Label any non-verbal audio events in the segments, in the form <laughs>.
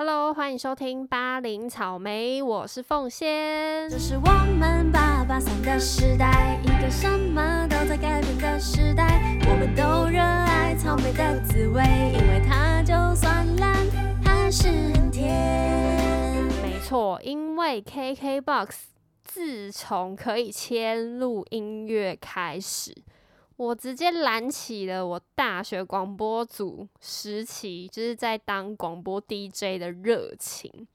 Hello，欢迎收听巴林草莓，我是凤仙。这是我们八八三的时代，一个什么都在改变的时代。我们都热爱草莓的滋味，因为它就算烂，还是很甜。没错，因为 KKBOX 自从可以切入音乐开始。我直接燃起了我大学广播组时期，就是在当广播 DJ 的热情，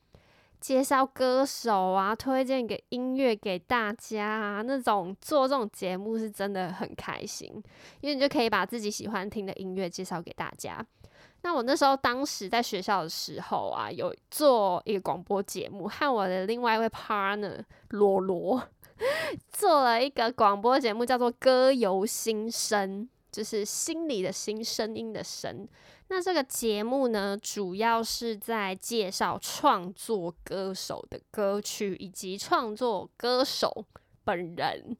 介绍歌手啊，推荐给音乐给大家啊，那种做这种节目是真的很开心，因为你就可以把自己喜欢听的音乐介绍给大家。那我那时候当时在学校的时候啊，有做一个广播节目，和我的另外一位 partner 罗罗。<laughs> 做了一个广播节目，叫做《歌游心声》，就是心里的心，声音的声。那这个节目呢，主要是在介绍创作歌手的歌曲以及创作歌手本人。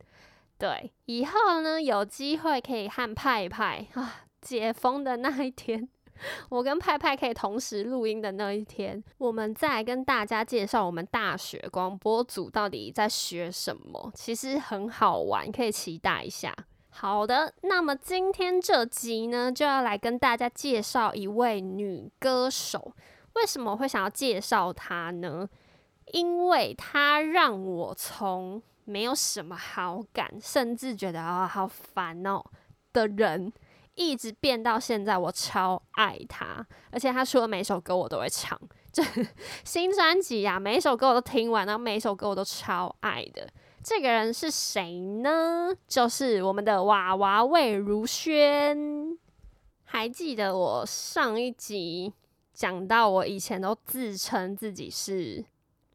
对，以后呢有机会可以和派派啊解封的那一天。<laughs> 我跟派派可以同时录音的那一天，我们再跟大家介绍我们大学广播组到底在学什么，其实很好玩，可以期待一下。好的，那么今天这集呢，就要来跟大家介绍一位女歌手。为什么会想要介绍她呢？因为她让我从没有什么好感，甚至觉得啊好烦哦的人。一直变到现在，我超爱他，而且他出的每首歌我都会唱。这 <laughs> 新专辑呀，每一首歌我都听完，然后每一首歌我都超爱的。这个人是谁呢？就是我们的娃娃魏如萱。还记得我上一集讲到，我以前都自称自己是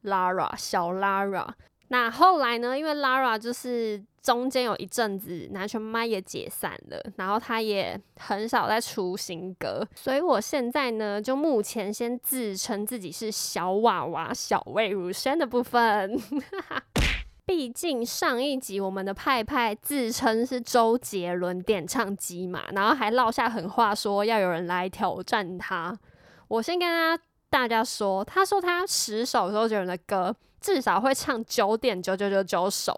Lara 小 Lara。那后来呢？因为 Lara 就是中间有一阵子南拳妈也解散了，然后他也很少在出新歌，所以我现在呢，就目前先自称自己是小娃娃小魏如萱的部分。<laughs> 毕竟上一集我们的派派自称是周杰伦点唱机嘛，然后还落下狠话说要有人来挑战他。我先跟他大家说，他说他十首周杰伦的歌。至少会唱九点九九九九首，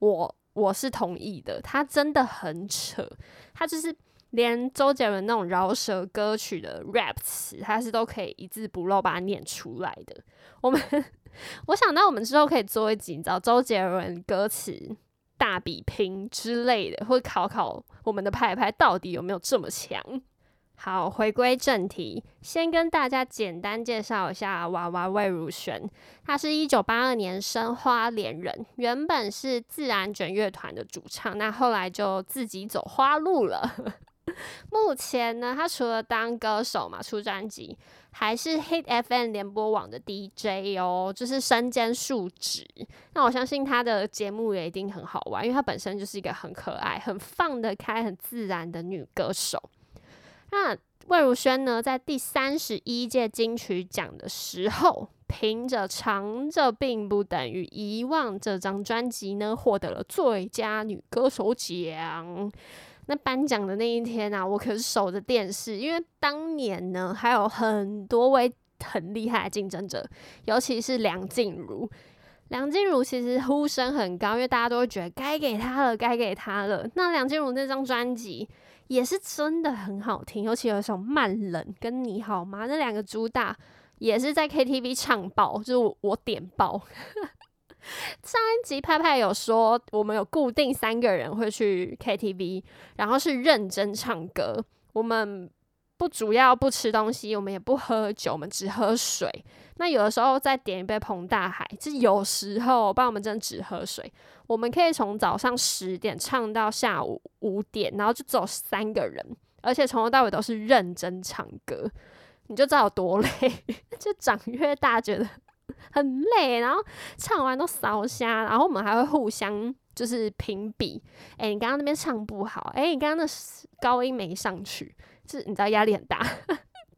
我我是同意的。他真的很扯，他就是连周杰伦那种饶舌歌曲的 rap 词，他是都可以一字不漏把它念出来的。我们 <laughs> 我想到我们之后可以做一集，你知道周杰伦歌词大比拼之类的，会考考我们的派派到底有没有这么强。好，回归正题，先跟大家简单介绍一下娃娃魏如萱。她是一九八二年生花莲人，原本是自然卷乐团的主唱，那后来就自己走花路了。<laughs> 目前呢，她除了当歌手嘛，出专辑，还是 Hit FM 联播网的 DJ 哦，就是身兼数职。那我相信她的节目也一定很好玩，因为她本身就是一个很可爱、很放得开、很自然的女歌手。那魏如萱呢，在第三十一届金曲奖的时候，凭着《藏着并不等于遗忘》这张专辑呢，获得了最佳女歌手奖。那颁奖的那一天啊，我可是守着电视，因为当年呢，还有很多位很厉害的竞争者，尤其是梁静茹。梁静茹其实呼声很高，因为大家都会觉得该给她了，该给她了。那梁静茹那张专辑。也是真的很好听，尤其有一首《慢冷》跟《你好吗》那两个主打，也是在 KTV 唱爆，就是我点爆。<laughs> 上一集派派有说，我们有固定三个人会去 KTV，然后是认真唱歌。我们。不主要不吃东西，我们也不喝酒，我们只喝水。那有的时候再点一杯彭大海，就有时候，不然我们真的只喝水。我们可以从早上十点唱到下午五点，然后就走三个人，而且从头到尾都是认真唱歌，你就知道有多累。<laughs> 就长越大觉得很累，然后唱完都烧瞎，然后我们还会互相就是评比。哎，你刚刚那边唱不好，哎，你刚刚那高音没上去。是，你知道压力很大，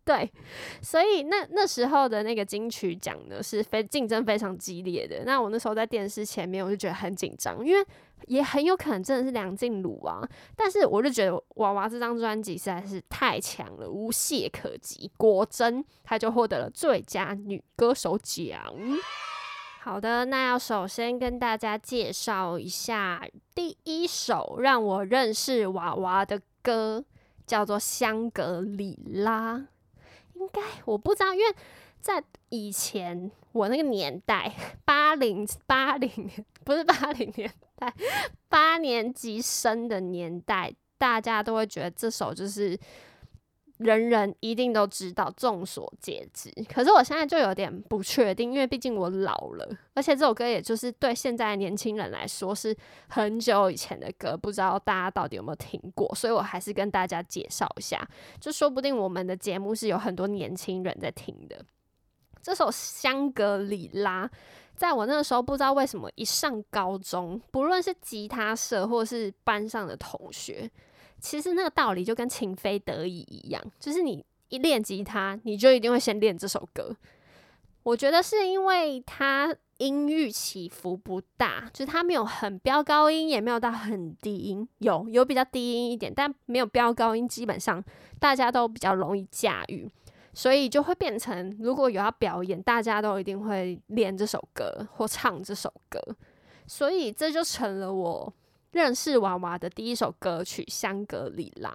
对，所以那那时候的那个金曲奖呢，是非竞争非常激烈的。那我那时候在电视前面，我就觉得很紧张，因为也很有可能真的是梁静茹啊。但是我就觉得娃娃这张专辑实在是太强了，无懈可击。果真，她就获得了最佳女歌手奖。好的，那要首先跟大家介绍一下第一首让我认识娃娃的歌，叫做《香格里拉》。应该我不知道，因为在以前我那个年代，八零八零年不是八零年代，八年级生的年代，大家都会觉得这首就是人人一定都知道，众所皆知。可是我现在就有点不确定，因为毕竟我老了，而且这首歌也就是对现在年轻人来说是很久以前的歌，不知道大家到底有没有听过，所以我还是跟大家介绍一下，就说不定我们的节目是有很多年轻人在听的。这首《香格里拉》在我那个时候不知道为什么一上高中，不论是吉他社或是班上的同学。其实那个道理就跟情非得已一样，就是你一练吉他，你就一定会先练这首歌。我觉得是因为它音域起伏不大，就是它没有很飙高音，也没有到很低音，有有比较低音一点，但没有飙高音，基本上大家都比较容易驾驭，所以就会变成如果有要表演，大家都一定会练这首歌或唱这首歌，所以这就成了我。认识娃娃的第一首歌曲《香格里拉》，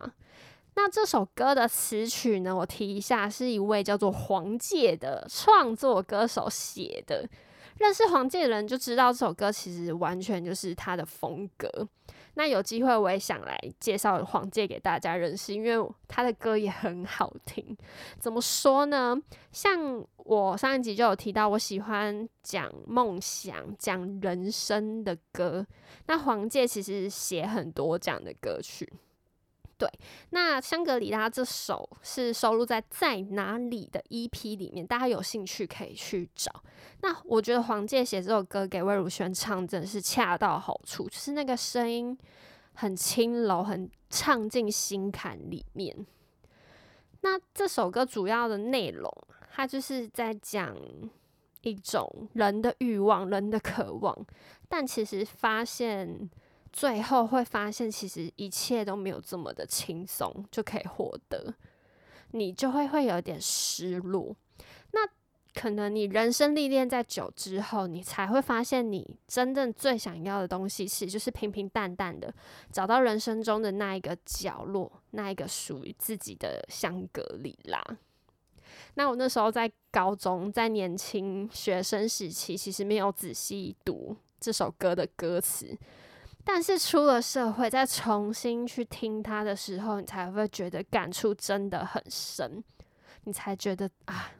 那这首歌的词曲呢？我提一下，是一位叫做黄玠的创作歌手写的。认识黄玠的人就知道，这首歌其实完全就是他的风格。那有机会我也想来介绍黄玠给大家认识，因为他的歌也很好听。怎么说呢？像我上一集就有提到，我喜欢讲梦想、讲人生的歌。那黄玠其实写很多这样的歌曲。对，那香格里拉这首是收录在在哪里的 EP 里面，大家有兴趣可以去找。那我觉得黄玠写这首歌给魏如萱唱，真的是恰到好处，就是那个声音很轻柔，很唱进心坎里面。那这首歌主要的内容，它就是在讲一种人的欲望、人的渴望，但其实发现。最后会发现，其实一切都没有这么的轻松就可以获得，你就会会有点失落。那可能你人生历练在久之后，你才会发现，你真正最想要的东西，其实就是平平淡淡的找到人生中的那一个角落，那一个属于自己的香格里拉。那我那时候在高中，在年轻学生时期，其实没有仔细读这首歌的歌词。但是出了社会，再重新去听它的时候，你才会觉得感触真的很深，你才觉得啊，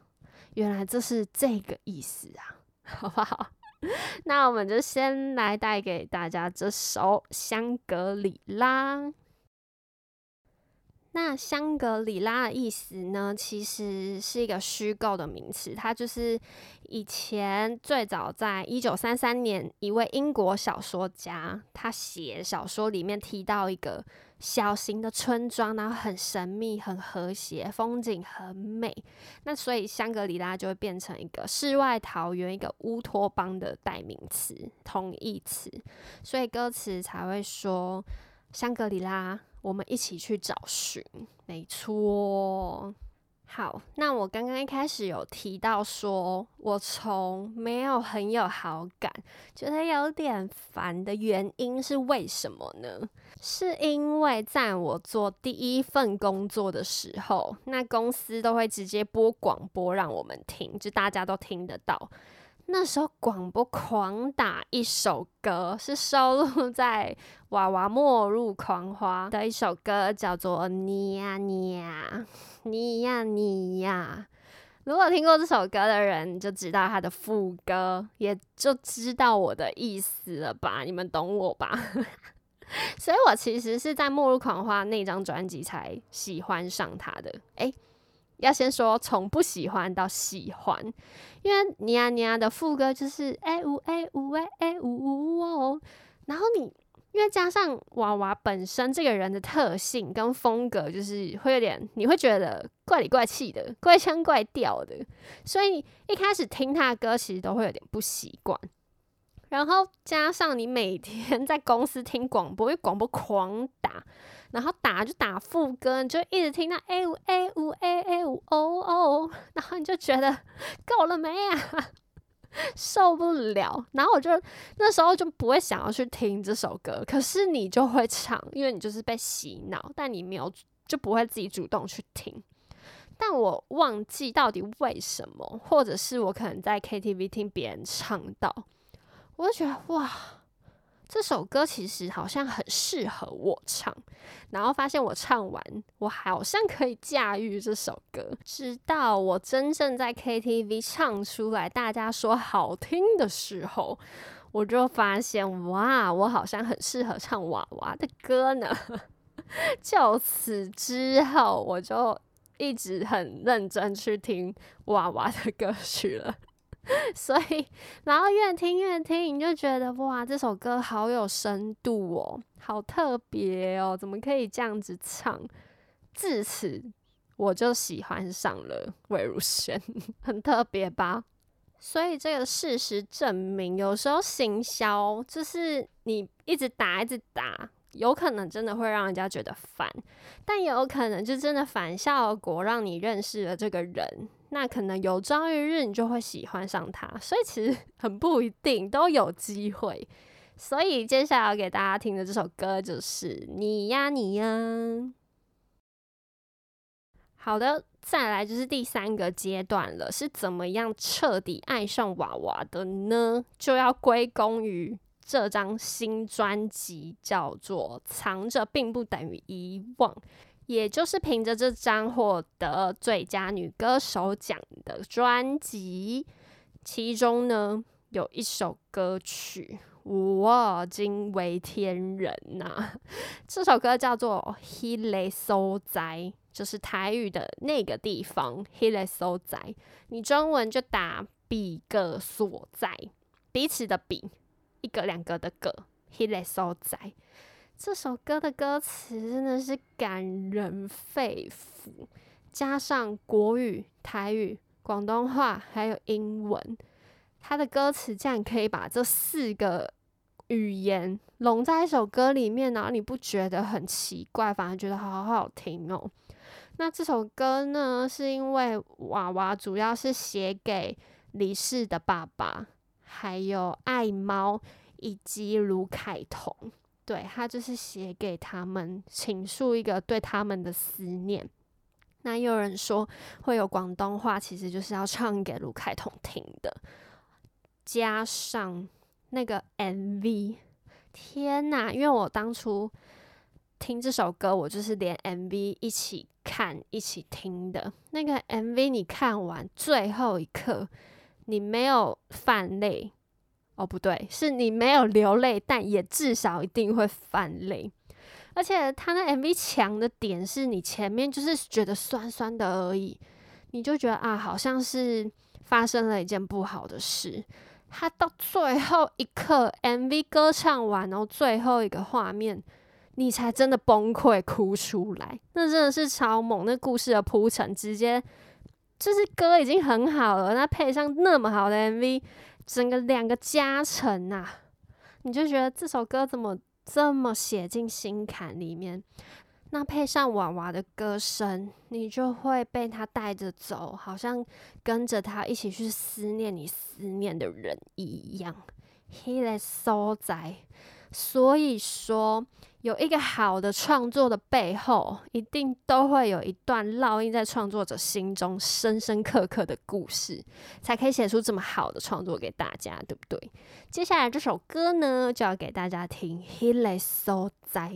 原来这是这个意思啊，<laughs> 好不好？那我们就先来带给大家这首《香格里拉》。那香格里拉的意思呢，其实是一个虚构的名词。它就是以前最早在一九三三年，一位英国小说家他写小说里面提到一个小型的村庄，然后很神秘、很和谐，风景很美。那所以香格里拉就会变成一个世外桃源、一个乌托邦的代名词、同义词。所以歌词才会说香格里拉。我们一起去找寻，没错。好，那我刚刚一开始有提到说，我从没有很有好感，觉得有点烦的原因是为什么呢？是因为在我做第一份工作的时候，那公司都会直接播广播让我们听，就大家都听得到。那时候广播狂打一首歌，是收录在《娃娃末日狂花》的一首歌，叫做《你呀你呀你呀你呀》。如果听过这首歌的人，就知道它的副歌，也就知道我的意思了吧？你们懂我吧？<laughs> 所以我其实是在《末日狂花》那张专辑才喜欢上它的。诶。要先说从不喜欢到喜欢，因为尼亚尼亚的副歌就是哎呜哎呜哎哎呜呜哦，然后你因为加上娃娃本身这个人的特性跟风格，就是会有点你会觉得怪里怪气的、怪腔怪调的，所以一开始听他的歌其实都会有点不习惯。然后加上你每天在公司听广播，因为广播狂打，然后打就打副歌，你就一直听到 A 五 A 五 A A 五 O O，然后你就觉得 <laughs> 够了没啊？<laughs> 受不了，然后我就那时候就不会想要去听这首歌，可是你就会唱，因为你就是被洗脑，但你没有就不会自己主动去听。但我忘记到底为什么，或者是我可能在 KTV 听别人唱到，我就觉得哇。这首歌其实好像很适合我唱，然后发现我唱完，我好像可以驾驭这首歌。直到我真正在 KTV 唱出来，大家说好听的时候，我就发现哇，我好像很适合唱娃娃的歌呢。<laughs> 就此之后，我就一直很认真去听娃娃的歌曲了。<laughs> 所以，然后越听越听，你就觉得哇，这首歌好有深度哦，好特别哦，怎么可以这样子唱？自此，我就喜欢上了魏如萱，<laughs> 很特别吧？所以这个事实证明，有时候行销就是你一直打，一直打。有可能真的会让人家觉得烦，但也有可能就真的反效果，让你认识了这个人。那可能有朝一日你就会喜欢上他，所以其实 <laughs> 很不一定都有机会。所以接下来要给大家听的这首歌就是《你呀你呀》。好的，再来就是第三个阶段了，是怎么样彻底爱上娃娃的呢？就要归功于。这张新专辑叫做《藏着并不等于遗忘》，也就是凭着这张获得最佳女歌手奖的专辑。其中呢，有一首歌曲，哇，惊为天人呐！<laughs> 这首歌叫做《He Le So 在》，就是台语的那个地方。He Le So 在，你中文就打彼个所在，彼此的彼。一个两个的个，He Let So 在这首歌的歌词真的是感人肺腑，加上国语、台语、广东话还有英文，它的歌词竟然可以把这四个语言融在一首歌里面，然后你不觉得很奇怪，反而觉得好好听哦。那这首歌呢，是因为娃娃主要是写给李氏的爸爸。还有爱猫以及卢凯彤，对他就是写给他们倾诉一个对他们的思念。那有人说会有广东话，其实就是要唱给卢凯彤听的。加上那个 MV，天呐！因为我当初听这首歌，我就是连 MV 一起看、一起听的。那个 MV 你看完最后一刻。你没有泛泪哦，不对，是你没有流泪，但也至少一定会泛泪。而且他那 MV 强的点是你前面就是觉得酸酸的而已，你就觉得啊，好像是发生了一件不好的事。他到最后一刻，MV 歌唱完，然后最后一个画面，你才真的崩溃哭出来。那真的是超猛，那故事的铺陈直接。就是歌已经很好了，那配上那么好的 MV，整个两个加成啊，你就觉得这首歌怎么这么写进心坎里面？那配上娃娃的歌声，你就会被他带着走，好像跟着他一起去思念你思念的人一样。He is so 在，所以说。有一个好的创作的背后，一定都会有一段烙印在创作者心中深深刻刻的故事，才可以写出这么好的创作给大家，对不对？接下来这首歌呢，就要给大家听。He l so 在，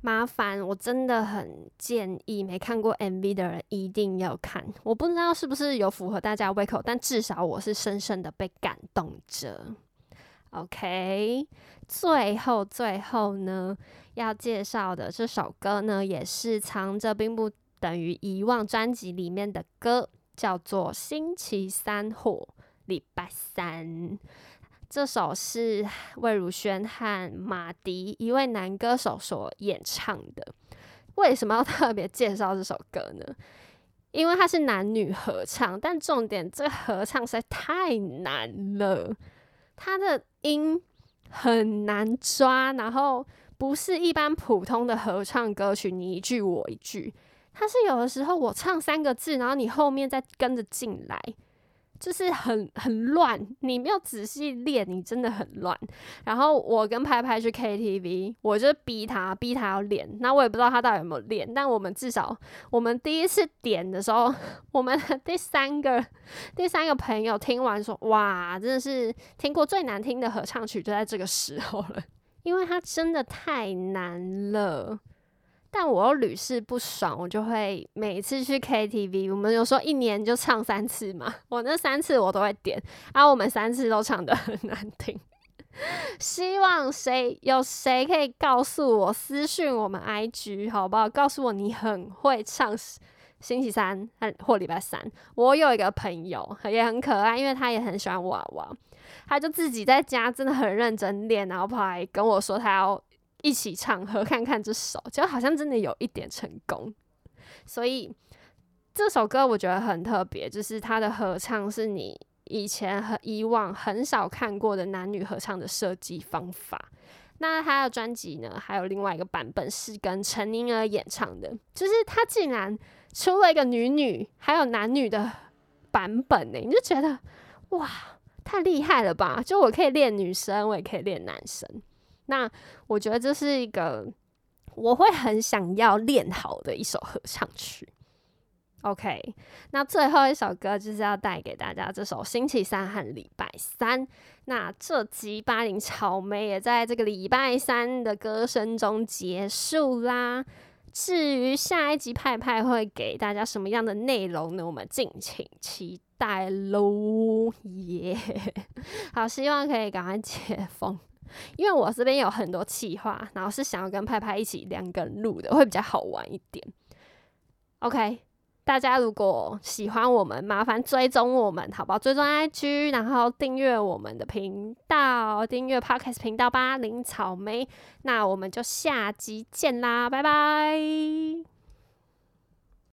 麻烦我真的很建议没看过 MV 的人一定要看。我不知道是不是有符合大家胃口，但至少我是深深的被感动着。OK，最后最后呢，要介绍的这首歌呢，也是藏着并不等于遗忘专辑里面的歌，叫做《星期三或礼拜三》。这首是魏如萱和马迪一位男歌手所演唱的。为什么要特别介绍这首歌呢？因为它是男女合唱，但重点这个合唱实在太难了，他的音很难抓，然后不是一般普通的合唱歌曲，你一句我一句，他是有的时候我唱三个字，然后你后面再跟着进来。就是很很乱，你没有仔细练，你真的很乱。然后我跟拍拍去 KTV，我就逼他，逼他要练。那我也不知道他到底有没有练，但我们至少我们第一次点的时候，<laughs> 我们第三个第三个朋友听完说：“哇，真的是听过最难听的合唱曲，就在这个时候了，因为它真的太难了。”但我又屡试不爽，我就会每次去 KTV，我们有时候一年就唱三次嘛，我那三次我都会点，然后我们三次都唱的很难听。<laughs> 希望谁有谁可以告诉我私讯我们 IG 好不好？告诉我你很会唱星期三或礼拜三。我有一个朋友也很可爱，因为他也很喜欢娃娃，他就自己在家真的很认真练，然后跑来跟我说他要。一起唱和 <laughs> 看看这首，就好像真的有一点成功。所以这首歌我觉得很特别，就是它的合唱是你以前和以往很少看过的男女合唱的设计方法。那他的专辑呢，还有另外一个版本是跟陈宁儿演唱的，就是他竟然出了一个女女还有男女的版本呢，你就觉得哇，太厉害了吧！就我可以练女生，我也可以练男生。那我觉得这是一个我会很想要练好的一首合唱曲。OK，那最后一首歌就是要带给大家这首《星期三和礼拜三》。那这集八零草莓也在这个礼拜三的歌声中结束啦。至于下一集派派会给大家什么样的内容呢？我们敬请期待喽！耶，<laughs> 好，希望可以赶快解封。因为我这边有很多企划，然后是想要跟派派一起两个人录的，会比较好玩一点。OK，大家如果喜欢我们，麻烦追踪我们，好不好？追踪 IG，然后订阅我们的频道，订阅 Podcast 频道吧。林草莓，那我们就下集见啦，拜拜。